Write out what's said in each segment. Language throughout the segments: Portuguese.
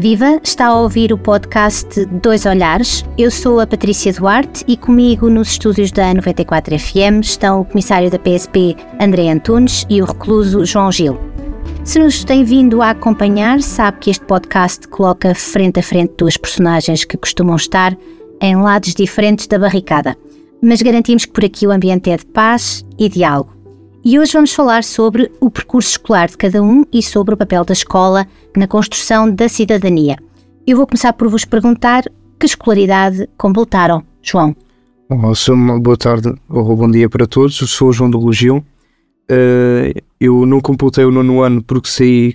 Viva! Está a ouvir o podcast Dois Olhares. Eu sou a Patrícia Duarte e comigo nos estúdios da 94 FM estão o comissário da PSP André Antunes e o recluso João Gil. Se nos tem vindo a acompanhar, sabe que este podcast coloca frente a frente duas personagens que costumam estar em lados diferentes da barricada, mas garantimos que por aqui o ambiente é de paz e diálogo. E hoje vamos falar sobre o percurso escolar de cada um e sobre o papel da escola na construção da cidadania. Eu vou começar por vos perguntar que escolaridade completaram, João. Olá, boa tarde ou bom dia para todos. Eu sou João do Logil. Uh, eu não completei o nono ano porque saí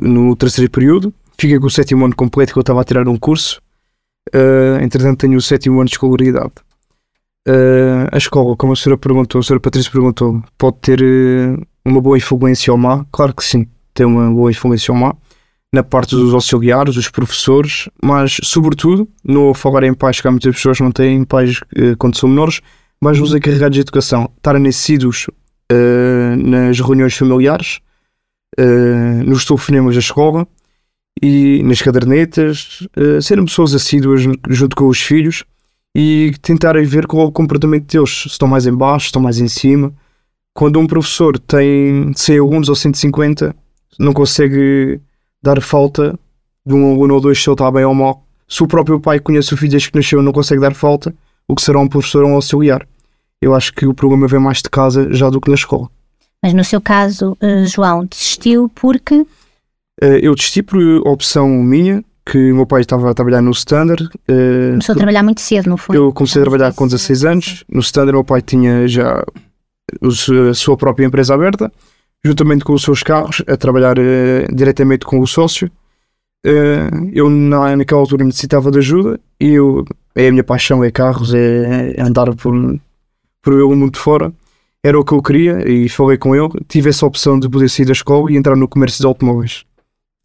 no terceiro período. Fiquei com o sétimo ano completo que eu estava a tirar um curso. Uh, entretanto, tenho o sétimo ano de escolaridade. Uh, a escola, como a senhora perguntou, a senhora Patrícia perguntou, pode ter uh, uma boa influência ou má? Claro que sim, tem uma boa influência ou má na parte dos auxiliares, dos professores, mas sobretudo, no falar em pais, que há muitas pessoas que não têm pais uh, quando são menores, mas os encarregados de educação, estarem nascidos uh, nas reuniões familiares, uh, nos telefonemas da escola e nas cadernetas, serem pessoas assíduas junto com os filhos e tentarem ver qual é o comportamento deles, se estão mais em baixo, se estão mais em cima. Quando um professor tem 100 alunos ou 150, não consegue dar falta de um aluno ou dois se ele está bem ou mal. Se o próprio pai conhece o filho desde que nasceu não consegue dar falta, o que será um professor ou um auxiliar? Eu acho que o problema vem mais de casa já do que na escola. Mas no seu caso, eh, João, desistiu porque? Eh, eu desisti por opção minha, que o meu pai estava a trabalhar no Standard. Uh, Começou a trabalhar muito cedo, não foi? Eu comecei a trabalhar com 16 anos. No Standard, meu pai tinha já a sua própria empresa aberta, juntamente com os seus carros, a trabalhar uh, diretamente com o sócio. Uh, eu, na, naquela altura, necessitava de ajuda e eu, é a minha paixão, é carros, é, é andar por, por eu muito fora. Era o que eu queria e falei com ele. Tive essa opção de poder sair da escola e entrar no comércio de automóveis.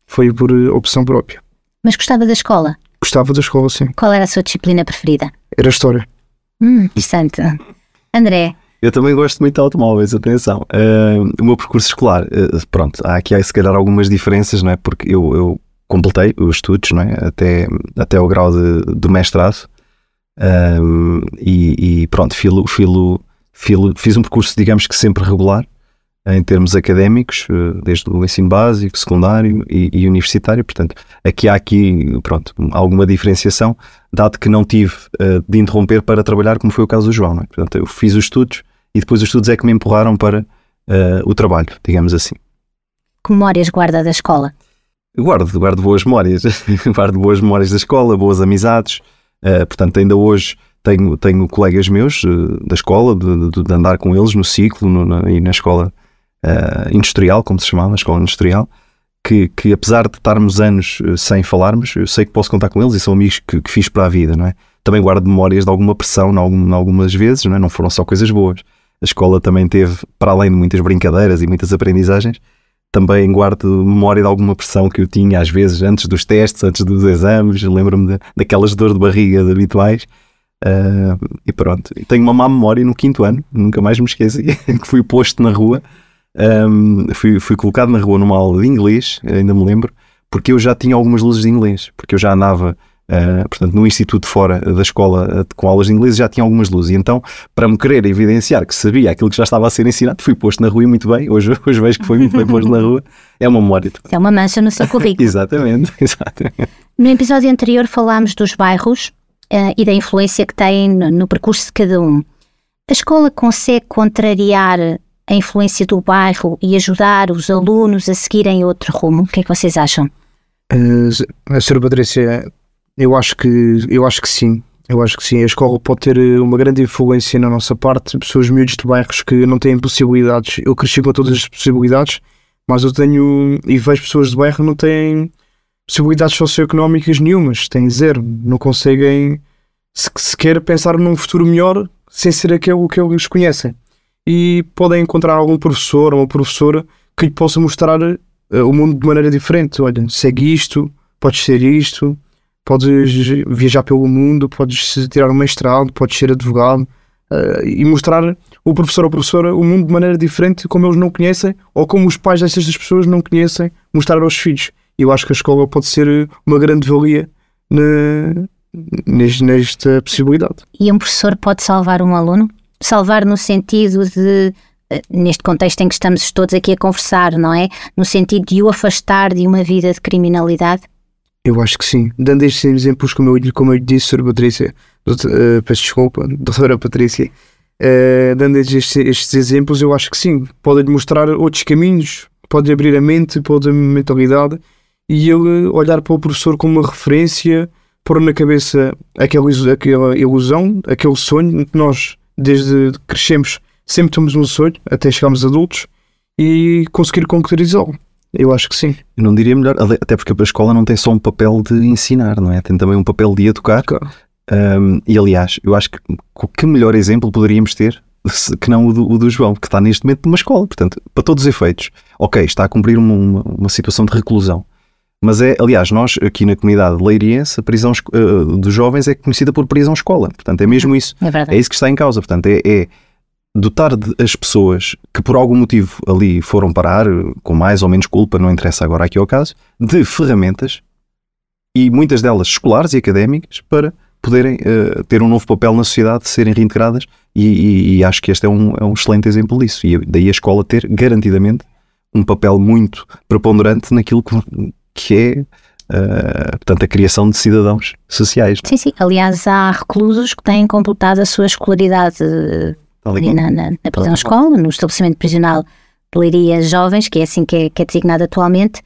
Foi por opção própria. Mas gostava da escola? Gostava da escola, sim. Qual era a sua disciplina preferida? Era a História. Hum, interessante. André? Eu também gosto muito de automóveis, atenção. Uh, o meu percurso escolar, uh, pronto, há aqui se calhar algumas diferenças, não é? Porque eu, eu completei os estudos, não é? Até, até o grau de, de mestrado. Uh, e, e, pronto, filo, filo, filo, fiz um percurso, digamos que sempre regular, em termos académicos, eh, desde o ensino básico, secundário e, e, universitário. Portanto, aqui há aqui, pronto, alguma diferenciação, dado que não tive uh, de interromper para trabalhar, como foi o caso do João. É? Portanto, eu fiz os estudos e depois os estudos é que me empurraram para uh, o trabalho, digamos assim. Que memórias guarda da escola? Guardo, guardo boas memórias. guardo boas memórias da escola, boas amizades. Uh, portanto, ainda hoje tenho, tenho colegas meus da escola, de, de, de, andar com eles no ciclo no, na, e na escola uh, industrial, como se chamava, a escola industrial, que, que apesar de estarmos anos eh, sem falarmos, eu sei que posso contar com eles e são amigos que, que fiz para a vida, não é? Também guardo memórias de alguma pressão, em, algum, algumas vezes, não, é? não foram só coisas boas. A escola também teve, para além de muitas brincadeiras e muitas aprendizagens, também guardo memória de alguma pressão que eu tinha às vezes antes dos testes, antes dos exames, lembro-me daquelas dores de barriga habituais. Uh, e pronto, tenho uma má memória no quinto ano, nunca mais me esqueci, que fui posto na rua um, fui, fui colocado na rua numa aula de inglês, ainda me lembro, porque eu já tinha algumas luzes de inglês, porque eu já andava Uh, portanto, no instituto fora da escola uh, com aulas de inglês já tinha algumas luzes. E então, para me querer evidenciar que sabia aquilo que já estava a ser ensinado, fui posto na rua e muito bem. Hoje, hoje vejo que foi muito bem posto na rua. É uma memória. É uma mancha no seu currículo. exatamente, exatamente. No episódio anterior falámos dos bairros uh, e da influência que têm no, no percurso de cada um. A escola consegue contrariar a influência do bairro e ajudar os alunos a seguirem outro rumo? O que é que vocês acham? Uh, a senhora Patrícia, eu acho que eu acho que sim. Eu acho que sim. A escola pode ter eh, uma grande influência na nossa parte. Pessoas miúdas de bairros que não têm possibilidades. Eu cresci com todas as possibilidades, mas eu tenho e vejo pessoas de bairro que não têm possibilidades socioeconómicas nenhumas. Têm zero. Não conseguem sequer pensar num futuro melhor sem ser aquele que eles conhecem e podem encontrar algum professor ou uma professora que lhe possa mostrar uh, o mundo de maneira diferente. Olha, segue isto, podes ser isto, podes viajar pelo mundo, podes tirar um mestrado, podes ser advogado uh, e mostrar o professor ou professora o mundo de maneira diferente, como eles não conhecem ou como os pais dessas pessoas não conhecem, mostrar aos filhos. Eu acho que a escola pode ser uma grande valia na, nesta possibilidade. E um professor pode salvar um aluno? Salvar no sentido de, eh, neste contexto em que estamos todos aqui a conversar, não é? No sentido de o afastar de uma vida de criminalidade? Eu acho que sim. Dando estes exemplos, como eu, como eu disse, Sra. Patrícia, doutor, uh, peço desculpa, doutora Patrícia, uh, dando estes, estes, exemplos, eu acho que sim. Pode-lhe mostrar outros caminhos, pode abrir a mente, pode a mentalidade e ele olhar para o professor como uma referência, pôr na cabeça aquela, aquela ilusão, aquele sonho que nós, desde que crescemos, sempre temos um sonho, até chegarmos adultos, e conseguir concretizá-lo. Eu acho que sim. Eu não diria melhor, até porque a escola não tem só um papel de ensinar, não é? Tem também um papel de educar. Claro. Um, e aliás, eu acho que que melhor exemplo poderíamos ter que não o do, o do, João, que está neste momento numa escola. Portanto, para todos os efeitos, ok, está a cumprir uma, uma, uma situação de reclusão. Mas é, aliás, nós aqui na comunidade leiriense, a prisão uh, dos jovens é conhecida por prisão-escola. Portanto, é mesmo isso. É, é, isso que está em causa. Portanto, é, é dotar as pessoas que por algum motivo ali foram parar, com mais ou menos culpa, não interessa agora aqui ao caso, de ferramentas e muitas delas escolares e académicas para poderem uh, ter um novo papel na sociedade, serem reintegradas e, e, e, acho que este é um, é um excelente exemplo disso e daí a escola ter garantidamente um papel muito preponderante naquilo que, que é Uh, portanto, a criação de cidadãos sociais. Sim, sim. Aliás, há reclusos que têm completado a sua escolaridade na, na, na prisão escola, no estabelecimento prisional de Leiria Jovens, que é assim que é, que é designado atualmente,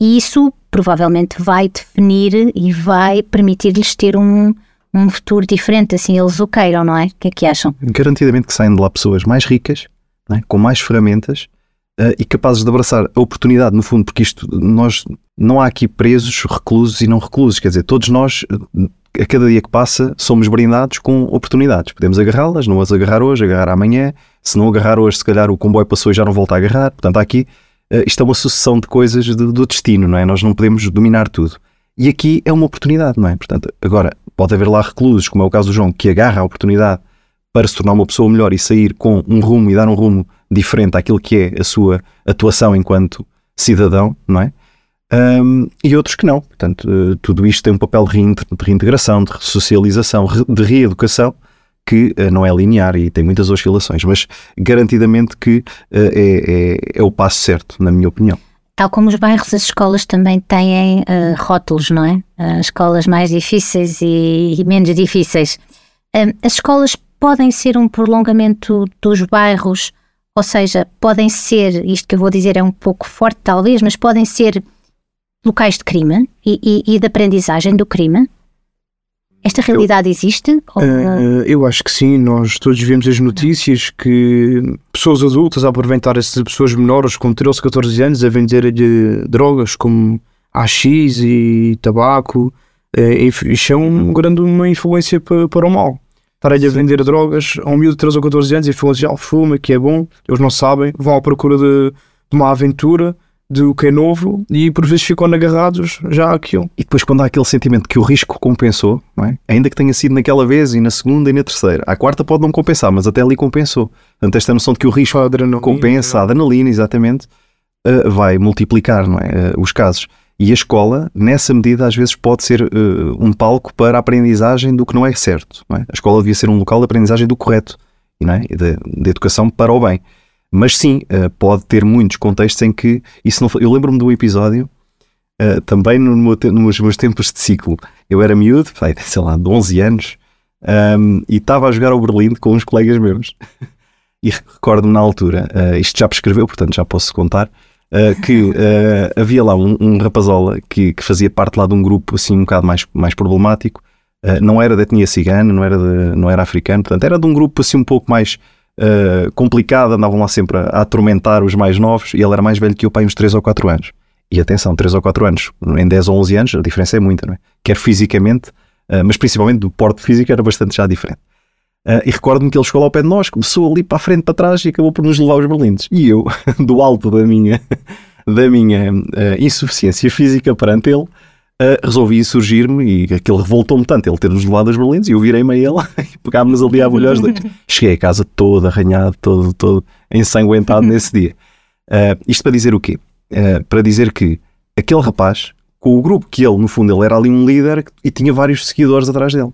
e isso provavelmente vai definir e vai permitir-lhes ter um, um futuro diferente, assim eles o queiram, não é? O que é que acham? Garantidamente que saem de lá pessoas mais ricas, é? com mais ferramentas uh, e capazes de abraçar a oportunidade, no fundo, porque isto, nós, não há aqui presos, reclusos e não reclusos, quer dizer, todos nós a cada dia que passa somos brindados com oportunidades. Podemos agarrá-las, não as agarrar hoje, agarrar amanhã. Se não agarrar hoje, se calhar o comboio passou e já não volta a agarrar. Portanto, aqui, uh, isto é uma sucessão de coisas do destino, não é? Nós não podemos dominar tudo. E aqui é uma oportunidade, não é? Portanto, agora, pode haver lá reclusos, como é o caso do João, que agarra a oportunidade para se tornar uma pessoa melhor e sair com um rumo e dar um rumo diferente àquilo que é a sua atuação enquanto cidadão, não é? um, e outros que não. Portanto, uh, tudo isto tem um papel de, reintegração, de socialização, de reeducação, que uh, não é linear e tem muitas oscilações, mas garantidamente que uh, é, é, é, o passo certo, na minha opinião. Tal como os bairros, as escolas também têm rótulos, não é? As escolas mais difíceis e, e menos difíceis. as escolas podem ser um prolongamento dos bairros, ou seja, podem ser, isto que eu vou dizer é um pouco forte talvez, mas podem ser locais de crime e, e, e de aprendizagem do crime? Esta realidade eu, existe? Uh, eu acho que sim. Nós todos vemos as notícias que pessoas adultas a aproveitar-se de pessoas menores com 13, 14 anos a vender drogas como AX e tabaco. Uh, isso é um grande, uma influência para, para o mal. Estarem a vender drogas a um miúdo de 13 ou 14 anos e falam já fuma, que é bom, eles não sabem, vão à procura de, de uma aventura do que é novo e por vezes ficam agarrados já àquilo. E depois quando há aquele sentimento que o risco compensou, é? ainda que tenha sido naquela vez e na segunda e na terceira, a quarta pode não compensar, mas até ali compensou. Portanto, esta noção de que o risco a compensa, a adrenalina, exatamente, uh, vai multiplicar é? Uh, os casos. E a escola, nessa medida, às vezes pode ser uh, um palco para a aprendizagem do que não é certo. Não é? A escola devia ser um local de aprendizagem do correto não é? de, de educação para o bem. Mas sim, uh, pode ter muitos contextos em que isso não. Eu lembro-me de um episódio, uh, também no meu, nos meus tempos de ciclo. Eu era miúdo, sei lá, de 11 anos, um, ehm, e estava a jogar ao Berlim com uns colegas meus. e recordo-me na altura, isto já prescreveu, portanto já posso contar, que havia lá um, um rapazola que, que, fazia parte lá de um grupo assim um bocado mais, mais problemático. não era da etnia cigana, não era, de, não era africano, portanto era de um grupo assim um pouco mais uh, complicada, andavam lá sempre a, a, atormentar os mais novos e ele era mais velho que o pai, uns 3 ou 4 anos. E atenção, 3 ou 4 anos, em 10 ou 11 anos, a diferença é muita, não é? Quer fisicamente, uh, mas principalmente do porte físico era bastante já diferente. Uh, e recordo-me que ele chegou ao pé de nós, começou ali para a frente, para trás e acabou por nos levar aos berlindes. E eu, do alto da minha, da minha uh, insuficiência física perante ele, uh, resolvi surgir-me e aquilo revoltou-me tanto ele ter-nos levado as berlindes e eu virei-me a ele e pegámos-nos ali à bolha. Cheguei a casa todo arranhado, todo, todo ensanguentado nesse dia. Uh, isto para dizer o quê? Uh, para dizer que aquele rapaz, com o grupo que ele, no fundo, ele era ali um líder e tinha vários seguidores atrás dele.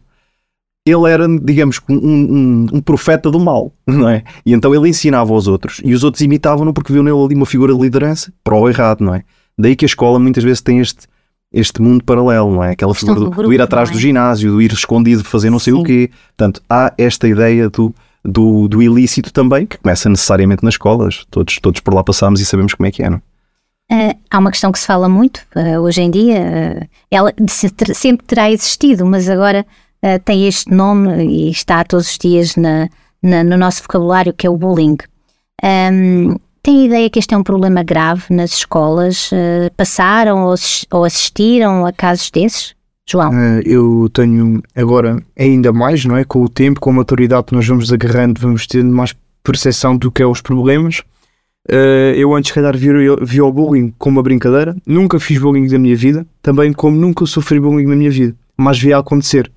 Ele era, digamos, um, um, um profeta do mal, não é? E então ele ensinava aos outros e os outros imitavam-no porque viam nele ali uma figura de liderança para o errado, não é? Daí que a escola muitas vezes tem este, este mundo paralelo, não é? Aquela figura do, do, ir atrás é? do ginásio, do ir escondido, fazer não sei Sim. o quê. Portanto, há esta ideia do, do, do, ilícito também, que começa necessariamente nas escolas. Todos, todos por lá passamos e sabemos como é que é, não? Uh, há uma questão que se fala muito uh, hoje em dia, uh, ela sempre terá existido, mas agora tem este nome e está todos os dias na, na, no nosso vocabulário, que é o bullying. Um, tem ideia que este é um problema grave nas escolas? passaram ou, ou, assistiram a casos desses? João? eu tenho agora ainda mais, não é? Com o tempo, com a maturidade que nós vamos agarrando, vamos tendo mais percepção do que é os problemas Uh, eu antes, se calhar, vi, vi o bullying como uma brincadeira. Nunca fiz bullying na minha vida, também como nunca sofri bullying na minha vida. Mas via acontecer.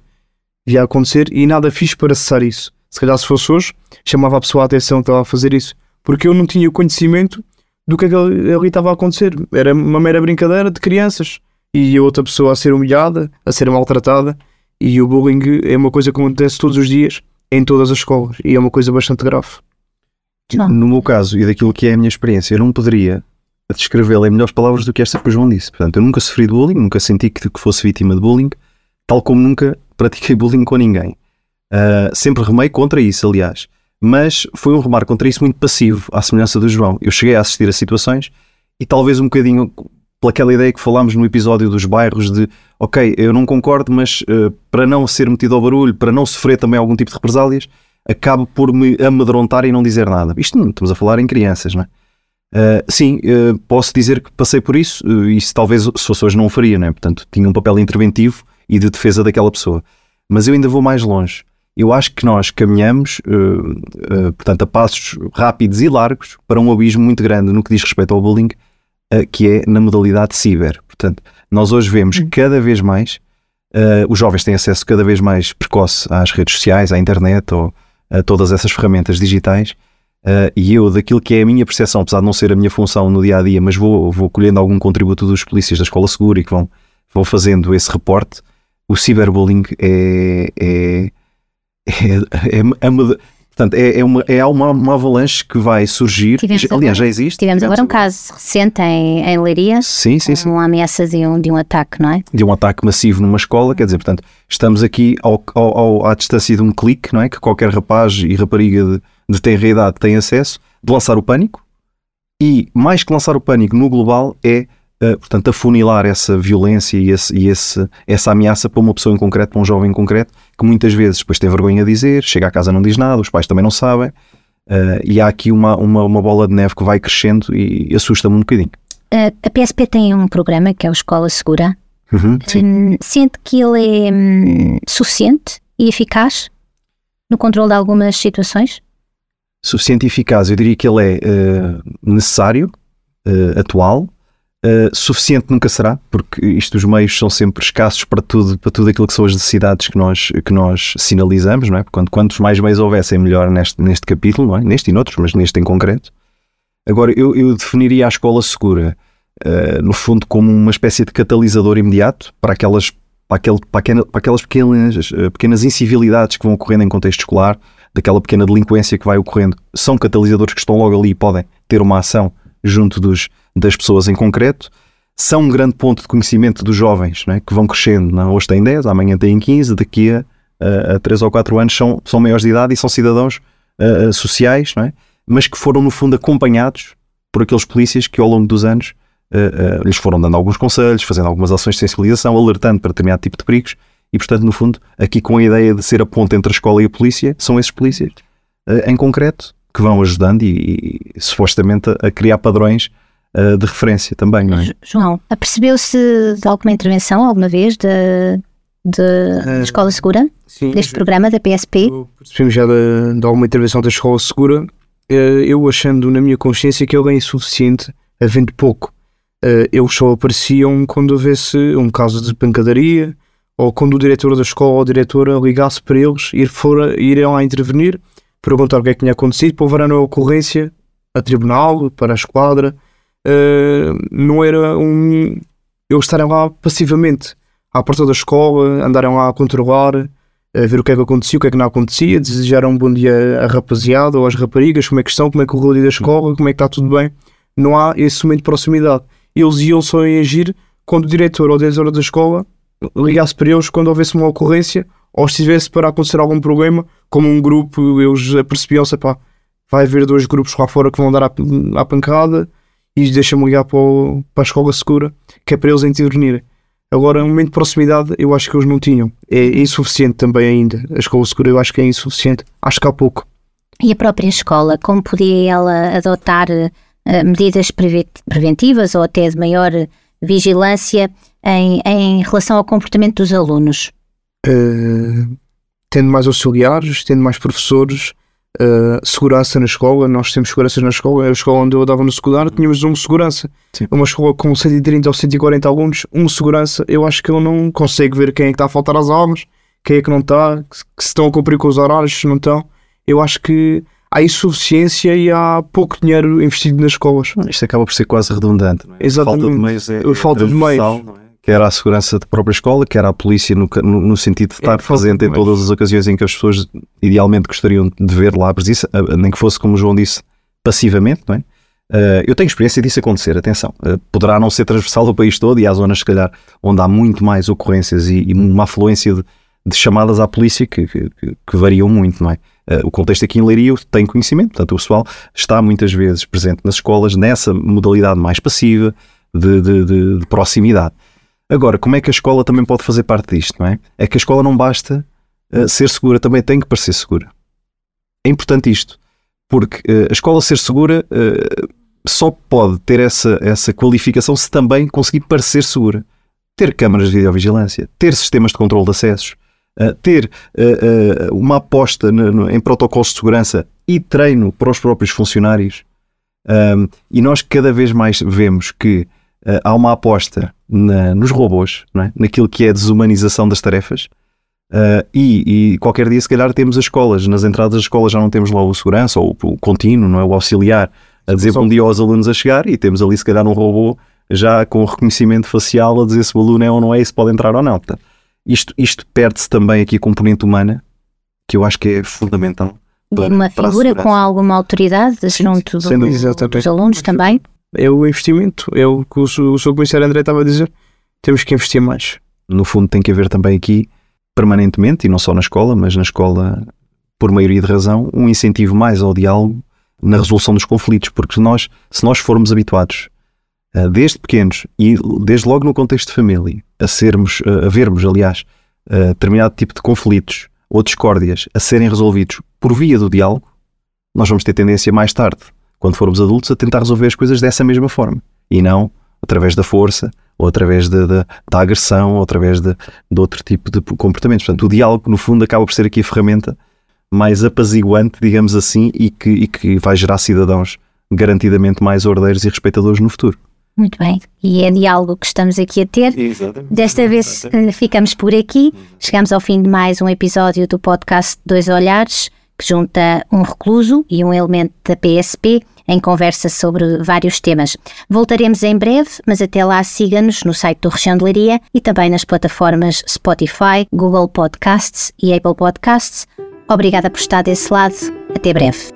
Via acontecer e nada fiz para cessar isso. Se calhar, se fosse hoje, chamava a pessoa a atenção que estava a fazer isso. Porque eu não tinha o conhecimento do que, é que ali estava a acontecer. Era uma mera brincadeira de crianças. E a outra pessoa a ser humilhada, a ser maltratada. E o bullying é uma coisa que acontece todos os dias, em todas as escolas. E é uma coisa bastante grave. Não. No meu caso e daquilo que é a minha experiência, eu não poderia descrevê-la em melhores palavras do que esta que o João disse. Portanto, eu nunca sofri de bullying, nunca senti que, que fosse vítima de bullying, tal como nunca pratiquei bullying com ninguém. Uh, sempre remei contra isso, aliás. Mas foi um remar contra isso muito passivo, à semelhança do João. Eu cheguei a assistir a situações e talvez um bocadinho pelaquela ideia que falámos no episódio dos bairros de ok, eu não concordo, mas uh, para não ser metido ao barulho, para não sofrer também algum tipo de represálias, acabo por me amedrontar e não dizer nada. Isto não estamos a falar em crianças, não é? Uh, sim, uh, posso dizer que passei por isso, uh, isso talvez se fosse hoje não o faria, não é? Portanto, tinha um papel interventivo e de defesa daquela pessoa. Mas eu ainda vou mais longe. Eu acho que nós caminhamos, portanto, a passos rápidos e largos para um abismo muito grande no que diz respeito ao bullying, que é na modalidade ciber. Portanto, nós hoje vemos hum. cada vez mais, os jovens têm acesso cada vez mais precoce às redes sociais, à internet ou a todas essas ferramentas digitais. Uh, e eu, daquilo que é a minha percepção, apesar de não ser a minha função no dia a dia, mas vou, vou colhendo algum contributo dos polícias da Escola Segura e que vão, vão fazendo esse reporte, o ciberbullying é, é, é, é, é Portanto, é, é, uma, é uma, uma avalanche que vai surgir. Tivemos Aliás, agora, já existe. Tivemos, tivemos agora um caso recente em, em Leiria. Sim, sim, sim. Uma ameaça de um, de um ataque, não é? De um ataque massivo numa escola. Quer dizer, portanto, estamos aqui ao, ao, ao, à distância de um clique, não é? Que qualquer rapaz e rapariga de, de tenra idade tem acesso, de lançar o pânico. E, mais que lançar o pânico no global, é uh, portanto, afunilar essa violência e, esse, e esse, essa ameaça para uma pessoa em concreto, para um jovem em concreto, que muitas vezes depois tem vergonha de dizer, chega à casa não diz nada, os pais também não sabem, uh, e há aqui uma, uma, uma, bola de neve que vai crescendo e assusta-me um bocadinho. A PSP tem um programa que é o Escola Segura. Uhum, hum, sente que ele é hum, suficiente e eficaz no controle de algumas situações? Suficiente e eficaz, eu diria que ele é uh, necessário, uh, atual, Uh, suficiente nunca será, porque isto os meios são sempre escassos para tudo, para tudo aquilo que são as necessidades que nós, que nós sinalizamos, não é? Quanto, quantos mais meios houvessem, melhor neste, neste capítulo, não é? Neste e noutros, mas neste em concreto. Agora, eu, eu definiria a escola segura, uh, no fundo, como uma espécie de catalisador imediato para aquelas, para aquele, para aquela, para aquelas pequenas, uh, pequenas incivilidades que vão ocorrendo em contexto escolar, daquela pequena delinquência que vai ocorrendo. São catalisadores que estão logo ali e podem ter uma ação junto dos, das pessoas em concreto, são um grande ponto de conhecimento dos jovens, é? que vão crescendo. É? Hoje têm 10, amanhã têm 15, daqui a, a, a 3 ou 4 anos são, são maiores de idade e são cidadãos uh, sociais, é? mas que foram, no fundo, acompanhados por aqueles polícias que, ao longo dos anos, uh, lhes foram dando alguns conselhos, fazendo algumas ações de sensibilização, alertando para determinado tipo de perigos. E, portanto, no fundo, aqui com a ideia de ser a ponte entre a escola e a polícia, são esses polícias, em concreto, que vão ajudando e, e supostamente a, a criar padrões uh, de referência também, não é? João, apercebeu-se de alguma intervenção alguma vez da uh, Escola Segura? Sim, deste já, programa da PSP? Percebemos já de, de, alguma intervenção da Escola Segura, uh, eu achando na minha consciência que ele é insuficiente, havendo pouco. Uh, eles só apareciam quando houvesse um caso de pancadaria ou quando o diretor da escola ou a diretora ligasse para eles ir fora, irem lá intervenir perguntar o que é que tinha acontecido, para levar a ocorrência a tribunal, para a esquadra. Uh, não era um, eles estarem lá passivamente, à porta da escola, andarem lá a controlar, a ver o que é que acontecia, o que é que não acontecia, desejaram um bom dia à rapaziada ou às raparigas, como é que estão, como é que correu o dia da escola, como é que está tudo bem. Não há esse momento de proximidade. Eles iam só agir quando o diretor ou o diretor da escola ligasse para eles quando houvesse uma ocorrência ou estivesse para acontecer algum problema, como um grupo, eles apercebiam-se, pá, vai haver dois grupos lá fora que vão dar à, pancada e deixa-me ligar para, o, para a escola segura, que é para eles intervirem. Agora, um momento de proximidade, eu acho que eles não tinham. É insuficiente também ainda. A escola segura, eu acho que é insuficiente. Acho que há pouco. E a própria escola, como podia ela adotar uh, medidas preventivas ou até de maior vigilância em, em relação ao comportamento dos alunos? Uh, tendo mais auxiliares, tendo mais professores, uh, segurança na escola. Nós temos seguranças na escola. A escola onde eu andava no secundário tínhamos um segurança. Sim. Uma escola com 130 ou 140 alunos, um segurança. Eu acho que ele não consegue ver quem é que está a faltar às aulas, quem é que não está, que se estão a cumprir com os horários, se não estão. Eu acho que há insuficiência e há pouco dinheiro investido nas escolas. Isto acaba por ser quase redundante, não é? Exatamente. Falta de meios é, é falta de meios. Quer à segurança da própria escola, quer à polícia, no, no, no sentido de estar é, presente em todas as ocasiões em que as pessoas idealmente gostariam de ver lá a presença, nem que fosse, como o João disse, passivamente, não é? Uh, eu tenho experiência disso acontecer, atenção. Uh, poderá não ser transversal ao país todo e há zonas, se calhar, onde há muito mais ocorrências e, e uma afluência de, de, chamadas à polícia que, que, que variam muito, não é? Uh, o contexto aqui em Leiria eu tenho conhecimento, portanto, o pessoal está muitas vezes presente nas escolas nessa modalidade mais passiva de, de, de proximidade. Agora, como é que a escola também pode fazer parte disto, não é? É que a escola não basta uh, ser segura, também tem que parecer segura. É importante isto, porque uh, a escola ser segura uh, só pode ter essa, essa qualificação se também conseguir parecer segura. Ter câmaras de videovigilância, ter sistemas de controle de acessos, ter uma aposta no, no, em protocolos de segurança e treino para os próprios funcionários. Um, e nós cada vez mais vemos que há uma aposta na, nos robôs, é? naquilo que é a desumanização das tarefas. Uh, e, e, qualquer dia, se calhar, temos as escolas. Nas entradas das escolas já não temos lá o segurança ou o, o contínuo, não é? o auxiliar, a dizer bom dia aos alunos a chegar e temos ali, se calhar, um robô já com o reconhecimento facial a dizer se o aluno é ou não é e se pode entrar ou não. Portanto, isto, isto perde-se também aqui a componente humana, que eu acho que é fundamental. Para, uma figura com alguma autoridade junto do, dos alunos também é o investimento, é o que o, o seu comissário André estava a dizer. Temos que investir mais. No fundo, tem que haver também aqui, permanentemente, e não só na escola, mas na escola, por maioria de razão, um incentivo mais ao diálogo na resolução dos conflitos, porque nós, se nós formos habituados, uh, desde pequenos e desde logo no contexto de família, a sermos, uh, a vermos, aliás, uh, determinado tipo de conflitos ou discórdias a serem resolvidos por via do diálogo, nós vamos ter tendência mais tarde quando formos adultos, a tentar resolver as coisas dessa mesma forma e não através da força ou através de, de, da agressão ou através de, de, outro tipo de comportamentos. Portanto, o diálogo, no fundo, acaba por ser aqui a ferramenta mais apaziguante, digamos assim, e que, e que vai gerar cidadãos garantidamente mais ordeiros e respeitadores no futuro. Muito bem, e é diálogo que estamos aqui a ter. Exatamente. Desta vez Exatamente. ficamos por aqui. Chegamos ao fim de mais um episódio do podcast Dois Olhares que junta um recluso e um elemento da PSP em conversa sobre vários temas. Voltaremos em breve, mas até lá siga-nos no site do Região de Leiria e também nas plataformas Spotify, Google Podcasts e Apple Podcasts. Obrigada por estar desse lado. Até breve.